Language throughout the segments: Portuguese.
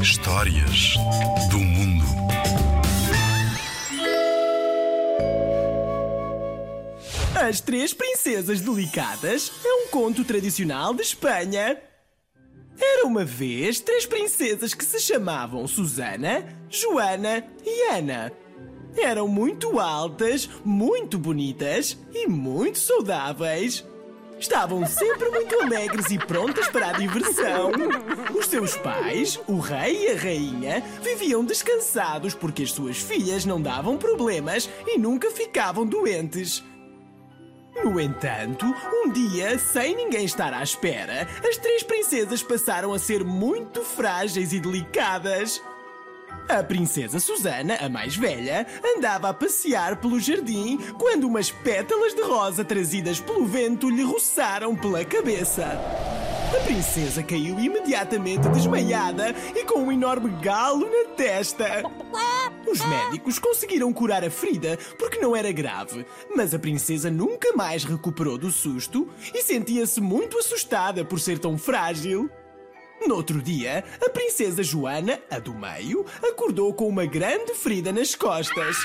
Histórias do mundo. As Três Princesas Delicadas é um conto tradicional de Espanha. Era uma vez três princesas que se chamavam Susana, Joana e Ana. Eram muito altas, muito bonitas e muito saudáveis. Estavam sempre muito alegres e prontas para a diversão. Os seus pais, o rei e a rainha, viviam descansados porque as suas filhas não davam problemas e nunca ficavam doentes. No entanto, um dia, sem ninguém estar à espera, as três princesas passaram a ser muito frágeis e delicadas. A princesa Susana, a mais velha, andava a passear pelo jardim quando umas pétalas de rosa trazidas pelo vento lhe roçaram pela cabeça. A princesa caiu imediatamente desmaiada e com um enorme galo na testa. Os médicos conseguiram curar a ferida porque não era grave, mas a princesa nunca mais recuperou do susto e sentia-se muito assustada por ser tão frágil. No outro dia, a princesa Joana, a do meio, acordou com uma grande ferida nas costas.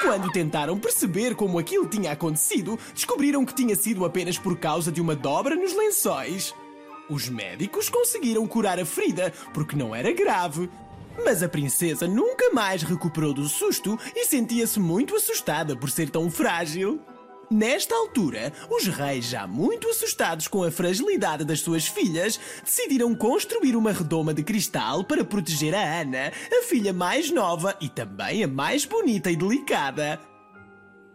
Quando tentaram perceber como aquilo tinha acontecido, descobriram que tinha sido apenas por causa de uma dobra nos lençóis. Os médicos conseguiram curar a ferida porque não era grave. Mas a princesa nunca mais recuperou do susto e sentia-se muito assustada por ser tão frágil. Nesta altura, os reis, já muito assustados com a fragilidade das suas filhas, decidiram construir uma redoma de cristal para proteger a Ana, a filha mais nova e também a mais bonita e delicada.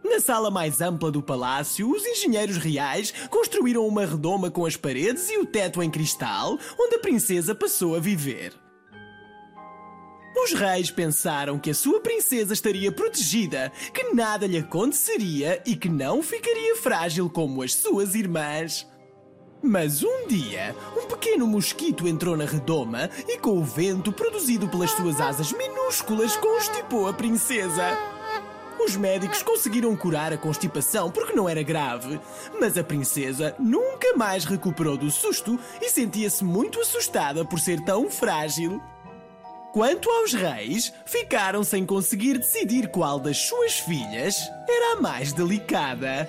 Na sala mais ampla do palácio, os engenheiros reais construíram uma redoma com as paredes e o teto em cristal, onde a princesa passou a viver. Os reis pensaram que a sua princesa estaria protegida, que nada lhe aconteceria e que não ficaria frágil como as suas irmãs. Mas um dia, um pequeno mosquito entrou na redoma e, com o vento produzido pelas suas asas minúsculas, constipou a princesa. Os médicos conseguiram curar a constipação porque não era grave, mas a princesa nunca mais recuperou do susto e sentia-se muito assustada por ser tão frágil. Quanto aos reis, ficaram sem conseguir decidir qual das suas filhas era a mais delicada.